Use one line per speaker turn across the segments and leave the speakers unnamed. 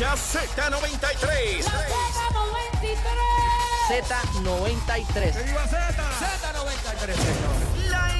escuchas Z93.
Z93.
Z93, señor.
La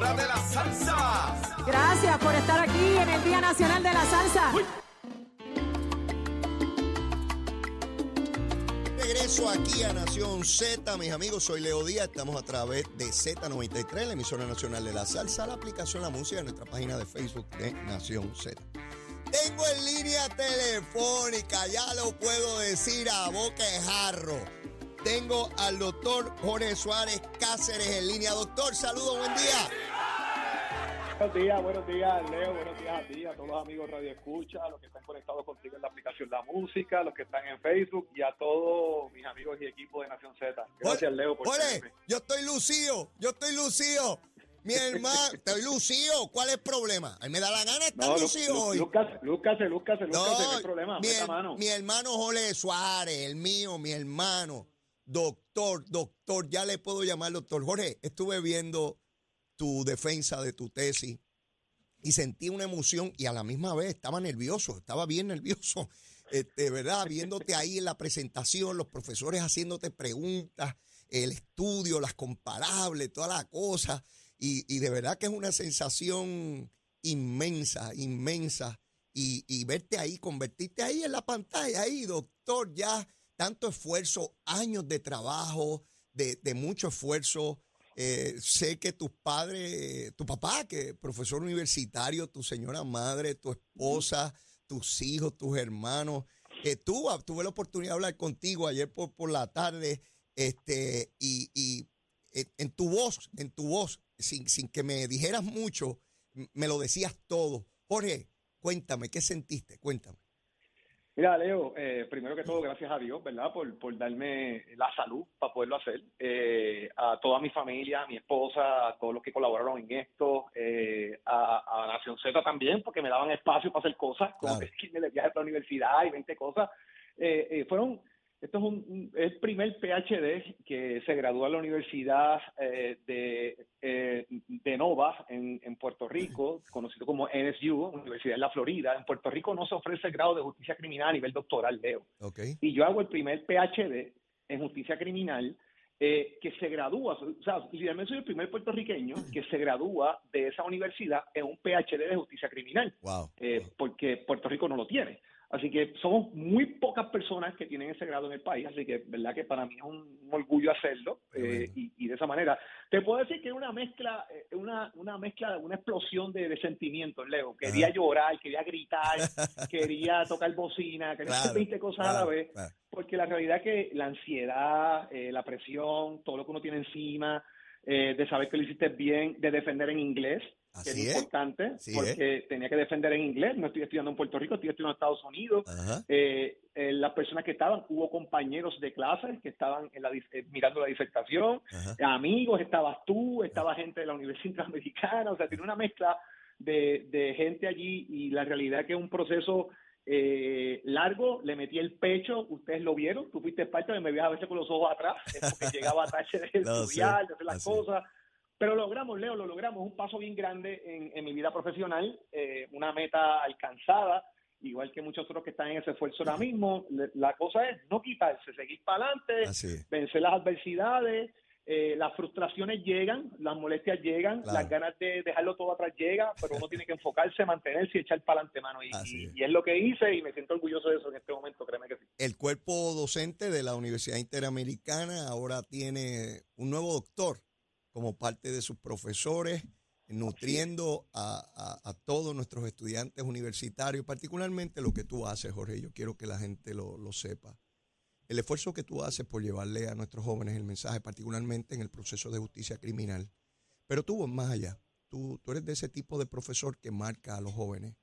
de la salsa.
Gracias por estar aquí en el Día Nacional de la Salsa.
Regreso aquí a Nación Z, mis amigos, soy Leo Díaz, estamos a través de Z93, la emisora nacional de la salsa, la aplicación La Música, en nuestra página de Facebook de Nación Z. Tengo en línea telefónica, ya lo puedo decir a boca de jarro. Tengo al doctor Jorge Suárez Cáceres en línea. Doctor, saludos, buen día.
Buenos días, buenos días, Leo. Buenos días a ti, a todos los amigos Radio Escucha, a los que están conectados contigo en la aplicación La Música, a los que están en Facebook y a todos mis amigos y equipo de Nación Z. Gracias, Leo, por
Jorge,
tenerme.
yo estoy lucido, yo estoy lucido. Mi hermano, estoy lucido. ¿Cuál es el problema? A mí me da la gana estar
No, Lu-
lucido
Lu-
hoy.
lúcase, lúcase, lúcase, lúcase, no hay problema,
mi, her-
mano.
mi hermano Jorge Suárez, el mío, mi hermano, doctor, doctor, ya le puedo llamar doctor. Jorge, estuve viendo tu defensa de tu tesis y sentí una emoción y a la misma vez estaba nervioso, estaba bien nervioso, este, ¿verdad? Viéndote ahí en la presentación, los profesores haciéndote preguntas, el estudio, las comparables, toda la cosa. Y, de verdad que es una sensación inmensa, inmensa. Y, y verte ahí, convertirte ahí en la pantalla, ahí, doctor, ya tanto esfuerzo, años de trabajo, de, mucho esfuerzo. Eh, sé que tus padres, tu papá, que es profesor universitario, tu señora madre, tu esposa, tus hijos, tus hermanos, eh, tú, ah, tuve la oportunidad de hablar contigo ayer por, por la tarde, este, y, y en tu voz, en tu voz, sin, sin que me dijeras mucho, me lo decías todo. Jorge, cuéntame, ¿qué sentiste? Cuéntame.
Mira, Leo, eh, primero que todo, gracias a Dios, ¿verdad? Por, por darme la salud para poderlo hacer. Eh, a toda mi familia, a mi esposa, a todos los que colaboraron en esto, eh, a, a Nación Z también, porque me daban espacio para hacer cosas, como
Claro.
que me viaje para la universidad y 20 cosas. Eh, eh, fueron, esto es un, el primer PhD que se gradúa en la Universidad eh, de, eh, de Nova en, en Puerto Rico, conocido como NSU, Universidad de la Florida. En Puerto Rico no se ofrece el grado de justicia criminal a nivel doctoral, Leo.
¿Ok?
Y yo hago el primer PhD en justicia criminal eh, que se gradúa, o sea, literalmente soy el primer puertorriqueño que se gradúa de esa universidad en un PhD de justicia criminal
Wow.
eh, porque Puerto Rico no lo tiene. Así que somos muy pocas personas que tienen ese grado en el país, así que verdad que para mí es un, un orgullo hacerlo eh, y, y de esa manera. Te puedo decir que es una mezcla, eh, una, una mezcla, una explosión de, de sentimientos, Leo. Quería
Ajá.
llorar, quería gritar, quería tocar bocina, quería hacer
Claro,
20 cosas a la vez,
claro.
porque la realidad es que la ansiedad, eh, la presión, todo lo que uno tiene encima, eh, de saber que lo hiciste bien, de defender en inglés, que es
es.
importante,
es.
porque tenía que defender en inglés, no estoy estudiando en Puerto Rico, estoy estudiando en Estados Unidos. Eh, eh, las personas que estaban, hubo compañeros de clases que estaban en la, eh, mirando la disertación,
Ajá.
amigos, estabas tú, estaba gente de la Universidad Interamericana, o sea, tiene una mezcla de, de gente allí y la realidad es que es un proceso eh, largo, le metí el pecho, ustedes lo vieron, tú fuiste parte de me veías a veces con los ojos atrás, eh, porque llegaba tarde de
Lo sé,
estudiar, de hacer las
así.
cosas, pero lo logramos, Leo, lo logramos, un paso bien grande en, en mi vida profesional, eh, una meta alcanzada, igual que muchos otros que están en ese esfuerzo ahora mismo, la cosa es no quitarse, seguir para adelante, vencer las adversidades, eh, las frustraciones llegan, las molestias llegan,
Claro.
las ganas de dejarlo todo atrás llegan, pero uno tiene que enfocarse, mantenerse y echar para adelante, mano. Y-
es.
y es lo que hice y me siento orgulloso de eso en este momento, créeme que sí.
El cuerpo docente de la Universidad Interamericana ahora tiene un nuevo doctor como parte de sus profesores, nutriendo a, a- a todos nuestros estudiantes universitarios, particularmente lo que tú haces, Jorge. Yo quiero que la gente lo, lo sepa. El esfuerzo que tú haces por llevarle a nuestros jóvenes el mensaje, particularmente en el proceso de justicia criminal. Pero tú vas más allá. Tú, tú eres de ese tipo de profesor que marca a los jóvenes.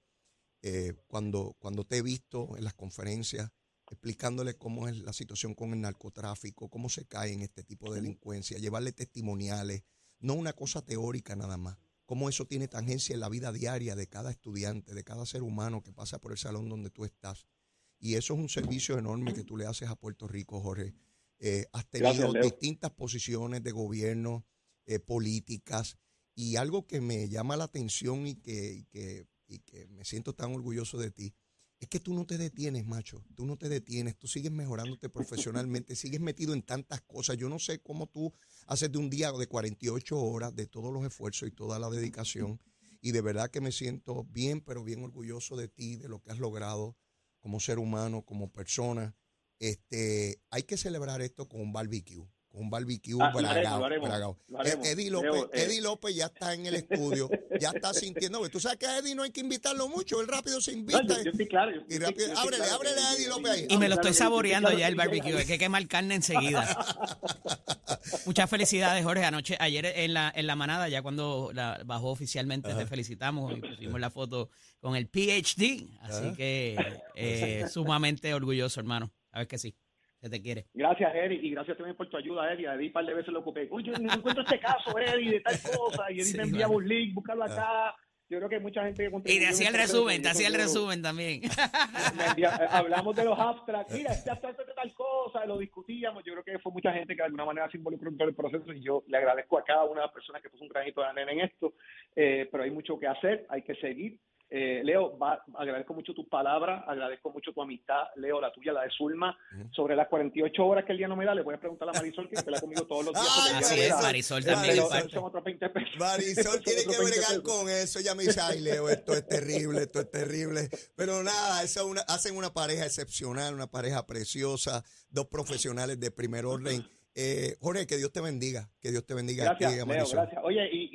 Eh, cuando, cuando te he visto en las conferencias, explicándole cómo es la situación con el narcotráfico, cómo se cae en este tipo de delincuencia, llevarle testimoniales, no una cosa teórica nada más, cómo eso tiene tangencia en la vida diaria de cada estudiante, de cada ser humano que pasa por el salón donde tú estás. Y eso es un servicio enorme que tú le haces a Puerto Rico, Jorge. Eh, has tenido
Gracias,
distintas posiciones de gobierno, eh, políticas, y algo que me llama la atención y que, y que, y que me siento tan orgulloso de ti, es que tú no te detienes, macho. Tú no te detienes. Tú sigues mejorándote profesionalmente, sigues metido en tantas cosas. Yo no sé cómo tú haces de un día de 48 horas, de todos los esfuerzos y toda la dedicación. Y de verdad que me siento bien, pero bien orgulloso de ti, de lo que has logrado como ser humano, como persona. Este, hay que celebrar esto con un barbecue, un barbecue
Ah, lo haremos.
Ed- Eddie
Leo,
López,
eh.
Eddie López ya está en el estudio, ya está sintiendo. Tú sabes que a Eddie no hay que invitarlo mucho, él rápido se
No,
invita.
yo, yo estoy claro. yo-
Y rápido,
estoy- yo estoy
ábrele,
claro
ábrele a Eddie López ahí.
Y me lo estoy saboreando
claro
ya el
que-
barbecue. Hay que quemar carne enseguida. Muchas felicidades, Jorge. Anoche, ayer en la, en la manada, ya cuando la bajó oficialmente, te felicitamos y pusimos la foto con el PhD. Así que eh, sumamente orgulloso, hermano. Sabes que sí, se te quiere.
Gracias, Eddie, y gracias también por tu ayuda, Eddie. A Eddie un par de veces lo ocupé. Oye, no encuentro este caso, Eddie, de tal cosa, y Eddie
Sí,
me enviaba un link, búscalo acá. Yo creo que hay mucha gente que
Y te hacía el resumen, te hacía el
yo-
resumen también.
envía- eh, hablamos de los abstracts, mira, este abstracto es de tal cosa, lo discutíamos, yo creo que fue mucha gente que de alguna manera se involucró en todo el proceso y yo le agradezco a cada una de las personas que puso un granito de arena en esto, eh, pero hay mucho que hacer, hay que seguir. Eh, Leo, va- agradezco mucho tus palabras, agradezco mucho tu amistad, Leo, la tuya, la de Zulma, sobre las 48 horas que el día no me da, le voy a preguntar a Marisol que está conmigo todos los días.
Ah,
Así es. Marisol también
Marisol.
parte.
son otros 20 pesos.
Marisol
Son
tiene que
20
bregar con eso. Ella me dice, ay, Leo, esto es terrible, esto es terrible. Pero nada, eso es una, hacen una pareja excepcional, una pareja preciosa, dos profesionales de primer orden. Eh, Jorge, que Dios te bendiga, que Dios te bendiga a ti,
Gracias,
a
Leo, gracias. Oye, y,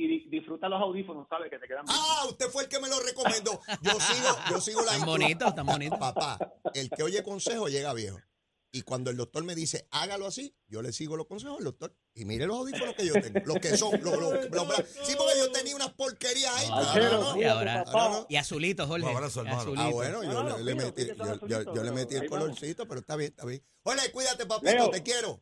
disfruta los audífonos, ¿sabes? Que te quedan bien.
Ah, usted fue el que me lo recomendó. Yo sigo, yo sigo la
Tan bonito, tan bonito.
Papá, el que oye consejo llega viejo. Y cuando el doctor me dice, hágalo así, yo le sigo los consejos al doctor. Y mire los audífonos que yo tengo, los que son, los, los- los bra- sí, porque yo tenía unas porquerías ahí.
Ah,
pero no.
Y ahora-. Y azulito, Jorge.
Hermano.
azulito.
Ah, bueno, yo
No, no,
le, metí, yo,
el
yo- yo le metí el colorcito, pero está bien, está bien. Jorge, cuídate, papito,
Leo.
te quiero.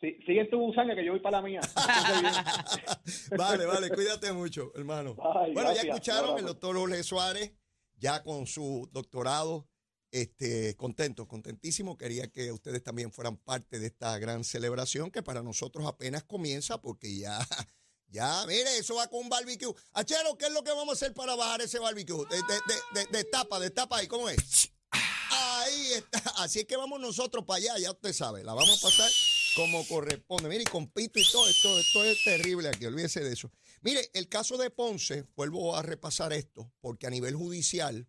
Sí, sigue tu gusanga que yo voy para la mía.
Vale, vale, cuídate mucho, hermano. Bueno, ya escucharon el doctor Jorge Suárez, ya con su doctorado, este, contento, contentísimo. Quería que ustedes también fueran parte de esta gran celebración que para nosotros apenas comienza porque ya, ya, mire, eso va con un barbecue. Achero, ¿qué es lo que vamos a hacer para bajar ese barbecue? De, de, de, de, de tapa, de tapa ahí, ¿cómo es? Ahí está. Así es que vamos nosotros para allá, ya usted sabe. La vamos a pasar como corresponde. Mire, y con pito y todo, esto, esto es terrible aquí, olvídese de eso. Mire, el caso de Ponce, vuelvo a repasar esto, porque a nivel judicial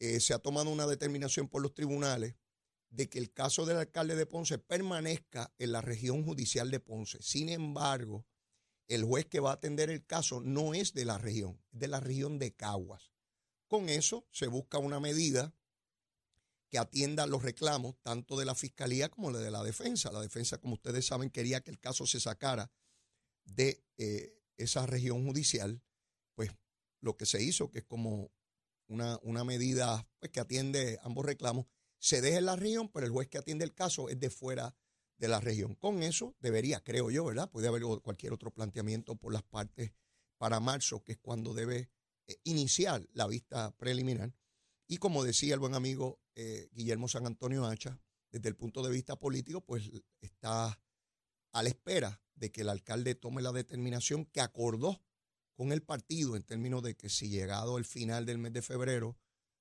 eh, se ha tomado una determinación por los tribunales de que el caso del alcalde de Ponce permanezca en la región judicial de Ponce. Sin embargo, el juez que va a atender el caso no es de la región, es de la región de Caguas. Con eso se busca una medida que atienda los reclamos tanto de la fiscalía como de la defensa. La defensa, como ustedes saben, quería que el caso se sacara de eh, esa región judicial. Pues lo que se hizo, que es como una, una medida pues, que atiende ambos reclamos, se deja en la región, pero el juez que atiende el caso es de fuera de la región. Con eso debería, creo yo, ¿verdad? Puede haber cualquier otro planteamiento por las partes para marzo, que es cuando debe eh, iniciar la vista preliminar. Y como decía el buen amigo eh, Guillermo San Antonio Hacha, desde el punto de vista político, pues está a la espera de que el alcalde tome la determinación que acordó con el partido en términos de que si llegado el final del mes de febrero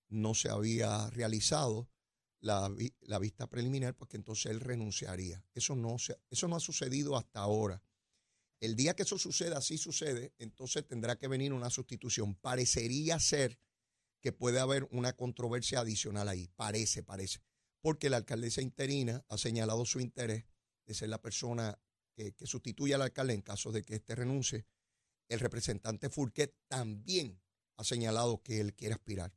no se había realizado la, la vista preliminar, pues que entonces él renunciaría. Eso no, se, eso no ha sucedido hasta ahora. El día que eso suceda, así sucede, entonces tendrá que venir una sustitución. Parecería ser que puede haber una controversia adicional ahí. Parece, parece. Porque la alcaldesa interina ha señalado su interés de ser la persona que, que sustituya al alcalde en caso de que éste renuncie. El representante Furquet también ha señalado que él quiere aspirar.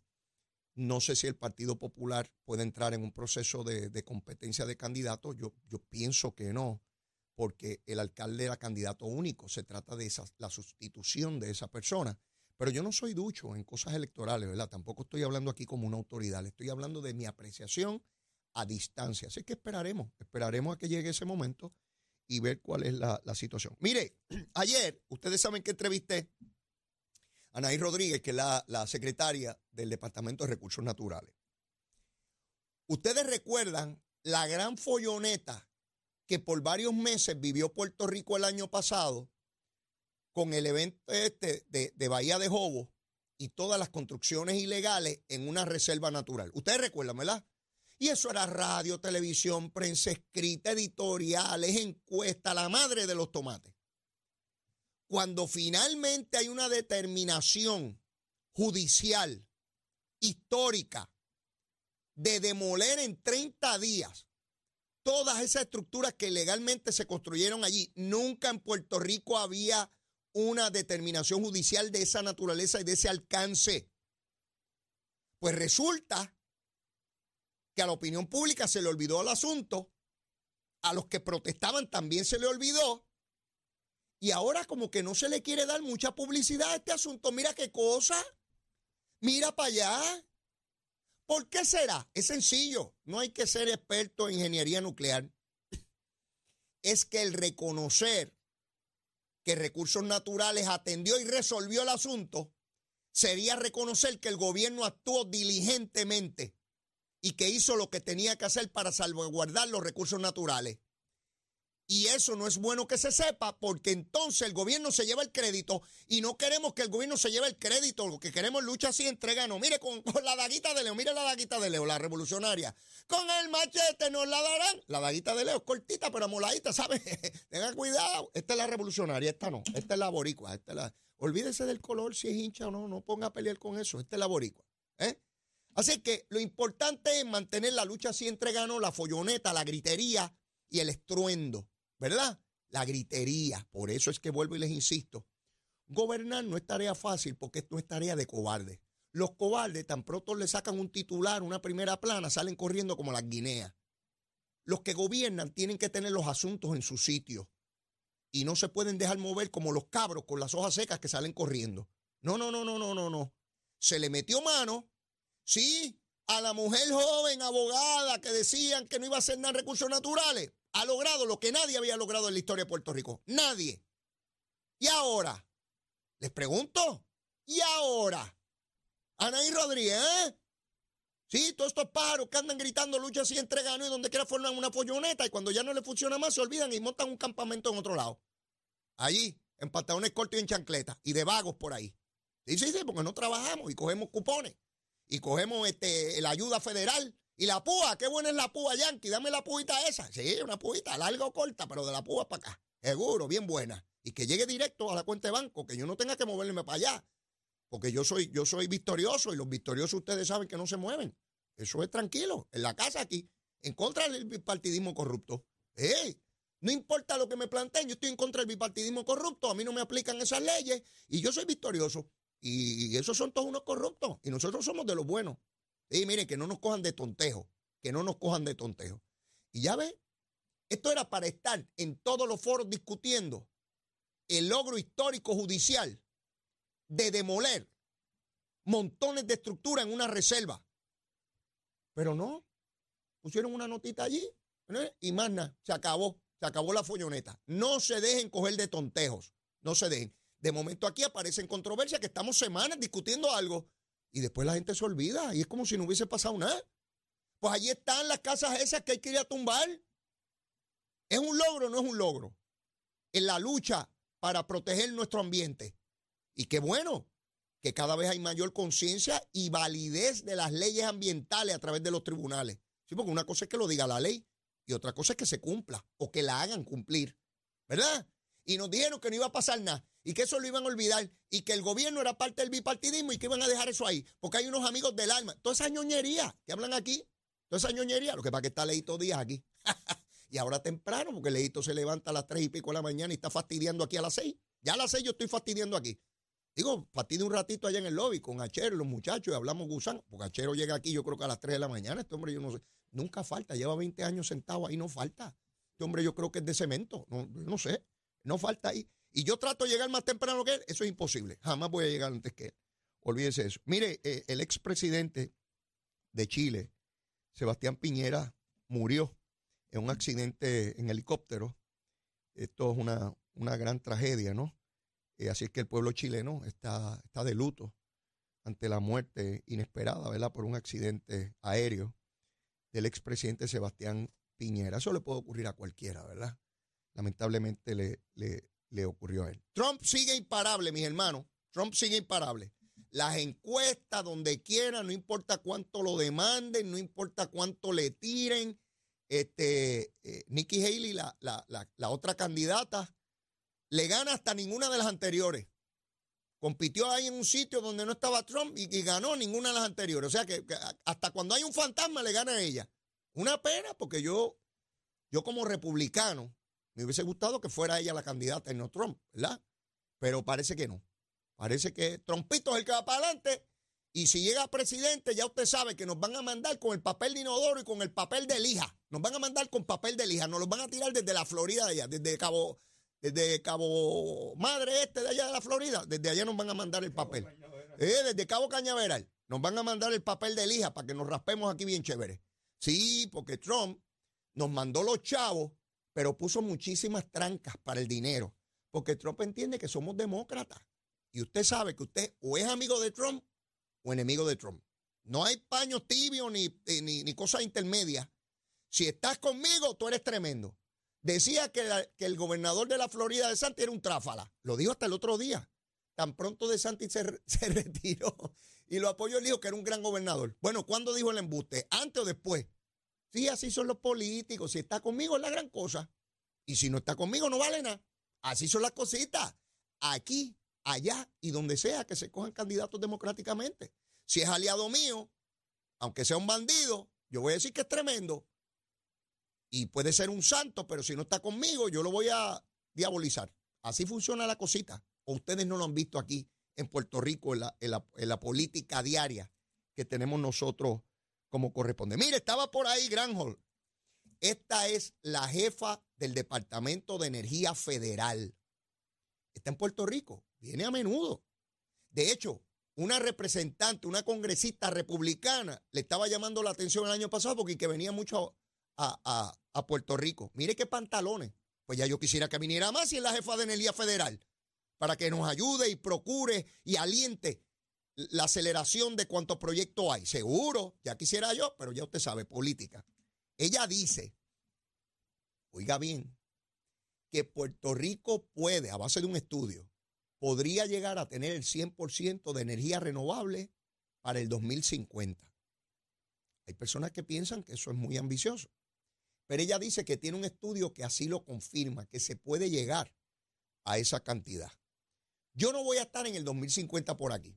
No sé si el Partido Popular puede entrar en un proceso de, de competencia de candidatos. Yo, yo pienso que no, porque el alcalde era candidato único. Se trata de esa, la sustitución de esa persona. Pero yo no soy ducho en cosas electorales, ¿verdad? Tampoco estoy hablando aquí como una autoridad. Le estoy hablando de mi apreciación a distancia. Así que esperaremos, esperaremos a que llegue ese momento y ver cuál es la, la situación. Mire, ayer, ustedes saben que entrevisté a Anaí Rodríguez, que es la, la secretaria del Departamento de Recursos Naturales. Ustedes recuerdan la gran folloneta que por varios meses vivió Puerto Rico el año pasado con el evento este de, Bahía de Jobo y todas las construcciones ilegales en una reserva natural. Ustedes recuerdan, ¿verdad? Y eso era radio, televisión, prensa escrita, editoriales, encuestas, la madre de los tomates. Cuando finalmente hay una determinación judicial, histórica, de demoler en 30 días todas esas estructuras que legalmente se construyeron allí. Nunca en Puerto Rico había una determinación judicial de esa naturaleza y de ese alcance. Pues resulta que a la opinión pública se le olvidó el asunto, a los que protestaban también se le olvidó, y ahora como que no se le quiere dar mucha publicidad a este asunto. Mira qué cosa, mira para allá. ¿Por qué será? Es sencillo, no hay que ser experto en ingeniería nuclear. Es que el reconocer que Recursos Naturales atendió y resolvió el asunto sería reconocer que el gobierno actuó diligentemente y que hizo lo que tenía que hacer para salvaguardar los recursos naturales. Y eso no es bueno que se sepa porque entonces el gobierno se lleva el crédito y no queremos que el gobierno se lleve el crédito. Lo que queremos lucha así, entrega. No, mire, con, la daguita de Leo, mire la daguita de Leo, la revolucionaria. Con el machete nos la darán. La daguita de Leo es cortita pero amoladita, ¿sabe? Tengan cuidado. Esta es la revolucionaria, esta no. Esta es la boricua. Esta es la... Olvídese del color, si es hincha o no, no ponga a pelear con eso. Esta es la boricua. ¿eh? Así que lo importante es mantener la lucha así entre la folloneta, la gritería y el estruendo. ¿Verdad? La gritería. Por eso es que vuelvo y les insisto. Gobernar no es tarea fácil porque esto es tarea de cobarde. Los cobardes tan pronto le sacan un titular, una primera plana, salen corriendo como las guineas. Los que gobiernan tienen que tener los asuntos en su sitio y no se pueden dejar mover como los cabros con las hojas secas que salen corriendo. No, no, no, no, no, no, no. Se le metió mano, sí, a la mujer joven, abogada, que decían que no iba a hacer nada recursos naturales ha logrado lo que nadie había logrado en la historia de Puerto Rico. Nadie. Y ahora, les pregunto, ¿y ahora? Anaí Rodríguez, ¿eh? Sí, todos estos pájaros que andan gritando lucha así entre y donde quiera forman una folloneta y cuando ya no le funciona más se olvidan y montan un campamento en otro lado. Allí, en pantalones cortos y en chancletas y de vagos por ahí. Sí, sí, sí, porque no trabajamos y cogemos cupones y cogemos este, la ayuda federal y la púa, qué buena es la púa, Yankee. Dame la púita esa. Sí, una púita, larga o corta, pero de la púa para acá. Seguro, bien buena. Y que llegue directo a la cuenta de banco, que yo no tenga que moverme para allá. Porque yo soy, yo soy victorioso y los victoriosos ustedes saben que no se mueven. Eso es tranquilo. En la casa aquí, en contra del bipartidismo corrupto. ¡Ey! No importa lo que me planteen, yo estoy en contra del bipartidismo corrupto, a mí no me aplican esas leyes y yo soy victorioso. Y esos son todos unos corruptos y nosotros somos de los buenos. Y miren, que no nos cojan de tontejo, que no nos cojan de tontejo. Y ya ve, esto era para estar en todos los foros discutiendo el logro histórico judicial de demoler montones de estructura en una reserva. Pero no, pusieron una notita allí y más nada, se acabó, se acabó la folloneta. No se dejen coger de tontejos, no se dejen. De momento aquí aparecen controversias que estamos semanas discutiendo algo y después la gente se olvida y es como si no hubiese pasado nada. Pues allí están las casas esas que hay que ir a tumbar. ¿Es un logro o no es un logro? En la lucha para proteger nuestro ambiente. Y qué bueno que cada vez hay mayor conciencia y validez de las leyes ambientales a través de los tribunales. Sí, porque una cosa es que lo diga la ley y otra cosa es que se cumpla o que la hagan cumplir. ¿Verdad? Y nos dijeron que no iba a pasar nada y que eso lo iban a olvidar y que el gobierno era parte del bipartidismo y que iban a dejar eso ahí, porque hay unos amigos del alma. Toda esa ñoñería que hablan aquí, toda esa ñoñería, lo que pasa es que está Leito Díaz aquí. y ahora temprano, porque Leito se levanta a las tres y pico de la mañana y está fastidiando aquí a las seis. Ya a las seis yo estoy fastidiando aquí. Digo, fastidio un ratito allá en el lobby con Achero los muchachos y hablamos gusano, porque Achero llega aquí yo creo que a las tres de la mañana, este hombre yo no sé, nunca falta, lleva 20 años sentado ahí, no falta. Este hombre yo creo que es de cemento, no, no sé, no falta ahí y yo trato de llegar más temprano que él, eso es imposible. Jamás voy a llegar antes que él. Olvídese eso. Mire, eh, el expresidente de Chile, Sebastián Piñera, murió en un accidente en helicóptero. Esto es una, una gran tragedia, ¿no? Eh, así es que el pueblo chileno está, está de luto ante la muerte inesperada, ¿verdad? Por un accidente aéreo del expresidente Sebastián Piñera. Eso le puede ocurrir a cualquiera, ¿verdad? Lamentablemente le, le, le ocurrió a él. Trump sigue imparable, mis hermanos. Trump sigue imparable. Las encuestas, donde quiera, no importa cuánto lo demanden, no importa cuánto le tiren. Este, eh, Nikki Haley, la, la, la, la otra candidata, le gana hasta ninguna de las anteriores. Compitió ahí en un sitio donde no estaba Trump y, ganó ninguna de las anteriores. O sea que, que hasta cuando hay un fantasma le gana a ella. Una pena porque yo, yo como republicano, me hubiese gustado que fuera ella la candidata y no Trump, ¿verdad? Pero parece que no. Parece que Trumpito es el que va para adelante. Y si llega presidente, ya usted sabe que nos van a mandar con el papel de inodoro y con el papel de lija. Nos van a mandar con papel de lija. Nos los van a tirar desde la Florida de allá, desde Cabo, desde Cabo Madre Este de allá de la Florida. Desde allá nos van a mandar el papel. Eh, desde Cabo Cañaveral. Nos van a mandar el papel de lija para que nos raspemos aquí bien chévere. Sí, porque Trump nos mandó los chavos, pero puso muchísimas trancas para el dinero. Porque Trump entiende que somos demócratas. Y usted sabe que usted o es amigo de Trump o enemigo de Trump. No hay paños tibios ni, eh, ni, cosas intermedias. Si estás conmigo, tú eres tremendo. Decía que, que el gobernador de la Florida de Santi era un tráfala. Lo dijo hasta el otro día. Tan pronto de Santi se, se retiró y lo apoyó, él dijo que era un gran gobernador. Bueno, ¿cuándo dijo el embuste? ¿Antes o después? Sí, así son los políticos. Si está conmigo es la gran cosa. Y si no está conmigo no vale nada. Así son las cositas. Aquí, allá y donde sea que se cojan candidatos democráticamente. Si es aliado mío, aunque sea un bandido, yo voy a decir que es tremendo. Y puede ser un santo, pero si no está conmigo, yo lo voy a diabolizar. Así funciona la cosita. O ustedes no lo han visto aquí en Puerto Rico, en la, en la- en la política diaria que tenemos nosotros como corresponde. Mire, estaba por ahí Granholm. Esta es la jefa del Departamento de Energía Federal. Está en Puerto Rico. Viene a menudo. De hecho, una representante, una congresista republicana, le estaba llamando la atención el año pasado porque que venía mucho a, a- a Puerto Rico. Mire qué pantalones. Pues ya yo quisiera que viniera más y es la jefa de energía federal para que nos ayude y procure y aliente la aceleración de cuántos proyectos hay. Seguro, ya quisiera yo, pero ya usted sabe, política. Ella dice, oiga bien, que Puerto Rico puede, a base de un estudio, podría llegar a tener el 100% de energía renovable para el 2050. Hay personas que piensan que eso es muy ambicioso, pero ella dice que tiene un estudio que así lo confirma, que se puede llegar a esa cantidad. Yo no voy a estar en el 2050 por aquí.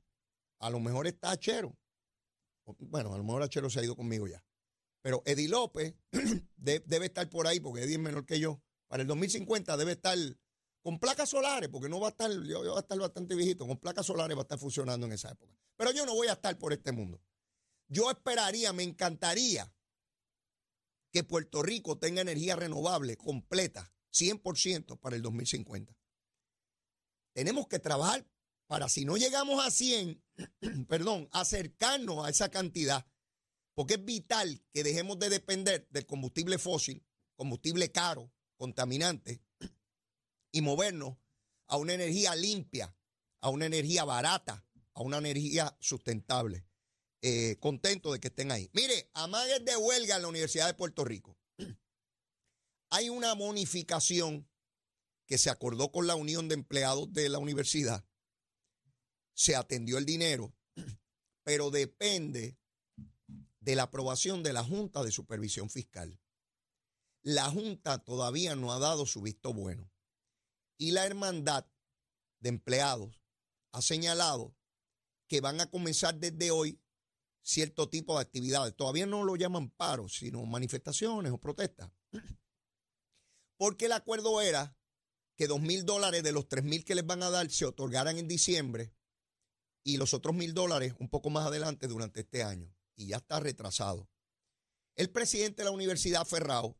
A lo mejor está Achero. Bueno, a lo mejor Achero se ha ido conmigo ya. Pero Eddie López de- debe estar por ahí, porque Eddie es menor que yo. Para el 2050 debe estar con placas solares, porque no va a estar, yo, yo voy a estar bastante viejito, con placas solares va a estar funcionando en esa época. Pero yo no voy a estar por este mundo. Yo esperaría, me encantaría que Puerto Rico tenga energía renovable completa, 100% para el 2050. Tenemos que trabajar para si no llegamos a 100, perdón, acercarnos a esa cantidad, porque es vital que dejemos de depender del combustible fósil, combustible caro, contaminante, y movernos a una energía limpia, a una energía barata, a una energía sustentable. Eh, contento de que estén ahí. Mire, amagues de huelga en la Universidad de Puerto Rico. Hay una bonificación que se acordó con la Unión de Empleados de la universidad. Se atendió el dinero, pero depende de la aprobación de la Junta de Supervisión Fiscal. La Junta todavía no ha dado su visto bueno. Y la Hermandad de Empleados ha señalado que van a comenzar desde hoy cierto tipo de actividades. Todavía no lo llaman paros, sino manifestaciones o protestas. Porque el acuerdo era que dos mil dólares de los tres mil que les van a dar se otorgaran en diciembre y los otros mil dólares un poco más adelante durante este año. Y ya está retrasado. El presidente de la Universidad Ferrao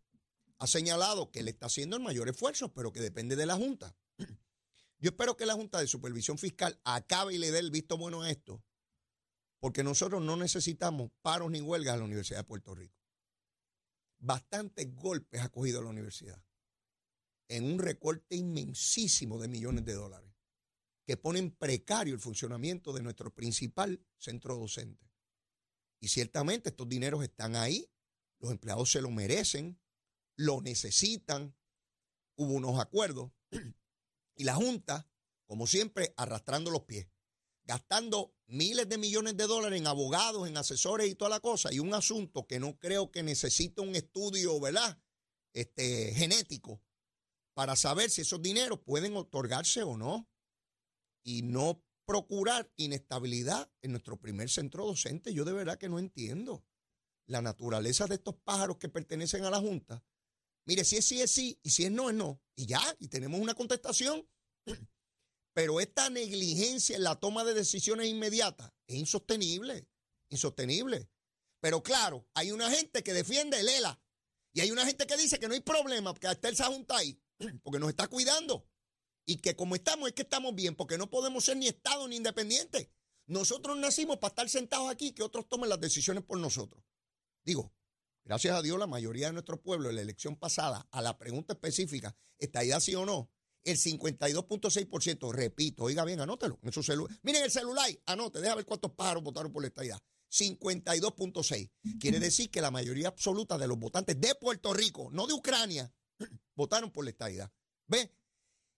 ha señalado que él está haciendo el mayor esfuerzo, pero que depende de la Junta. Yo espero que la Junta de Supervisión Fiscal acabe y le dé el visto bueno a esto, porque nosotros no necesitamos paros ni huelgas en la Universidad de Puerto Rico. bastantes golpes ha cogido la universidad en un recorte inmensísimo de millones de dólares que pone en precario el funcionamiento de nuestro principal centro docente. Y ciertamente estos dineros están ahí, los empleados se lo merecen, lo necesitan, hubo unos acuerdos y la Junta, como siempre, arrastrando los pies, gastando miles de millones de dólares en abogados, en asesores y toda la cosa, y un asunto que no creo que necesite un estudio, ¿verdad? Este, genético, para saber si esos dineros pueden otorgarse o no, y no procurar inestabilidad en nuestro primer centro docente. Yo de verdad que no entiendo la naturaleza de estos pájaros que pertenecen a la Junta. Mire, si es sí, es sí, y si es no, es no. Y ya, y tenemos una contestación. Pero esta negligencia en la toma de decisiones inmediatas es insostenible, insostenible. Pero claro, hay una gente que defiende el ELA y hay una gente que dice que no hay problema, porque hasta él se junta ahí, porque nos está cuidando. Y que como estamos es que estamos bien, porque no podemos ser ni Estado ni independientes. Nosotros nacimos para estar sentados aquí, que otros tomen las decisiones por nosotros. Digo, gracias a Dios, la mayoría de nuestro pueblo en la elección pasada, a la pregunta específica, ¿está ahí sí o no? el 52.6%, repito, oiga bien, anótelo en su celular. Miren el celular, anote, deja ver cuántos pájaros votaron por la estadidad. 52.6. Quiere decir que la mayoría absoluta de los votantes de Puerto Rico, no de Ucrania, votaron por la estadidad. ¿Ve?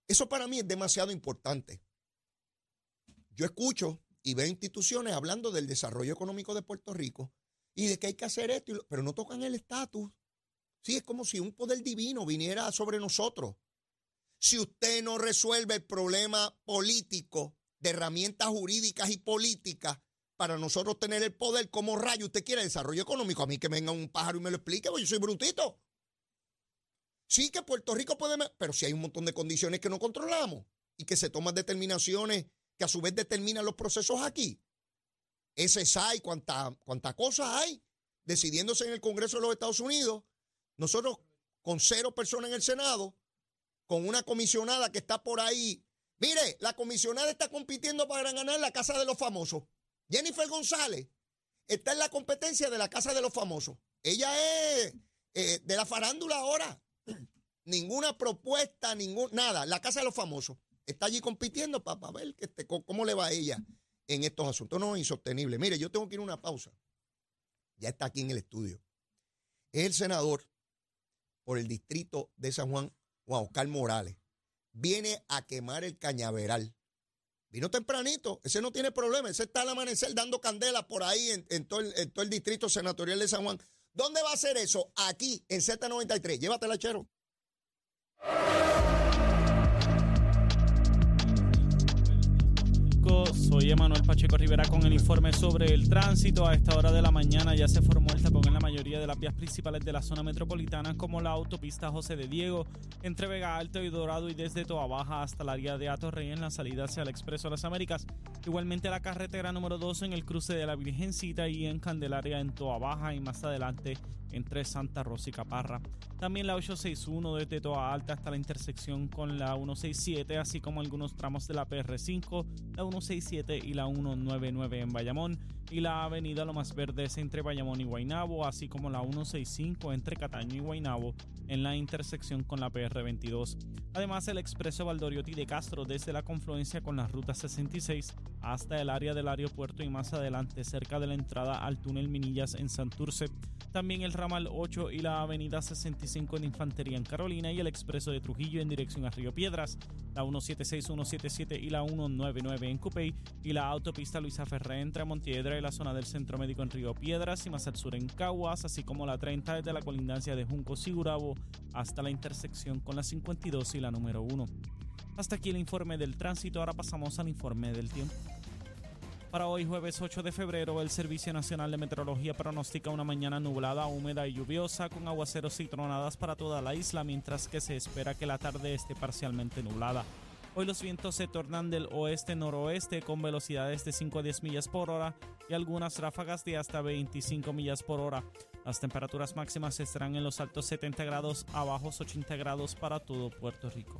Eso para mí es demasiado importante. Yo escucho y veo instituciones hablando del desarrollo económico de Puerto Rico y de que hay que hacer esto, pero no tocan el estatus. Sí, es como si un poder divino viniera sobre nosotros si usted no resuelve el problema político de herramientas jurídicas y políticas para nosotros tener el poder, ¿cómo rayo usted quiere desarrollo económico? A mí que venga un pájaro y me lo explique, porque yo soy brutito. Sí que Puerto Rico puede, pero si hay un montón de condiciones que no controlamos y que se toman determinaciones que a su vez determinan los procesos aquí. Ese SAI, cuántas cuánta cosas hay decidiéndose en el Congreso de los Estados Unidos. Nosotros con cero personas en el Senado con una comisionada que está por ahí. Mire, la comisionada está compitiendo para ganar la Casa de los Famosos. Jennifer González está en la competencia de la Casa de los Famosos. Ella es eh, de la farándula ahora. Ninguna propuesta, ningún, nada. La Casa de los Famosos. Está allí compitiendo para, ver que este, cómo le va a ella en estos asuntos. No, insostenible. Mire, yo tengo que ir a una pausa. Ya está aquí en el estudio. Es el senador por el distrito de San Juan, Juan Oscar Morales, viene a quemar el cañaveral. Vino tempranito, ese no tiene problema, ese está al amanecer dando candela por ahí en, en, todo el, distrito senatorial de San Juan. ¿Dónde va a ser eso? Aquí, en Z93. Llévatela, chero.
Soy Emanuel Pacheco Rivera con el informe sobre el tránsito. A esta hora de la mañana ya se formó el tapón en la mayoría de las vías principales de la zona metropolitana, como la autopista José de Diego, entre Vega Alto y Dorado y desde Toa Baja hasta el área de Atorrey en la salida hacia el Expreso de las Américas. Igualmente la carretera número 2 en el cruce de la Virgencita y en Candelaria en Toa Baja y más adelante entre Santa Rosa y Caparra. También la 861 desde Toa Alta hasta la intersección con la 167, así como algunos tramos de la PR5, la 167 y la 199 en Bayamón, y la avenida Lo Más Verdes entre Bayamón y Guaynabo, así como la 165 entre Cataño y Guaynabo en la intersección con la PR22. Además, el expreso Valdoriotti de Castro desde la confluencia con la ruta 66 hasta el área del aeropuerto y más adelante cerca de la entrada al túnel Minillas en Santurce. También el ramal 8 y la avenida 65 en Infantería en Carolina y el expreso de Trujillo en dirección a Río Piedras, la 176, 177 y la 199 en Cupey y la autopista Luisa Ferré entre Montiedra y la zona del Centro Médico en Río Piedras y más al sur en Caguas, así como la 30 desde la colindancia de Junco Sigurabo hasta la intersección con la 52 y la número 1. Hasta aquí el informe del tránsito, ahora pasamos al informe del tiempo. Para hoy jueves 8 de febrero, el Servicio Nacional de Meteorología pronostica una mañana nublada, húmeda y lluviosa con aguaceros y tronadas para toda la isla, mientras que se espera que la tarde esté parcialmente nublada. Hoy los vientos se tornan del oeste-noroeste con velocidades de 5 a 10 millas por hora y algunas ráfagas de hasta 25 millas por hora. Las temperaturas máximas estarán en los altos 70 grados a bajos 80 grados para todo Puerto Rico.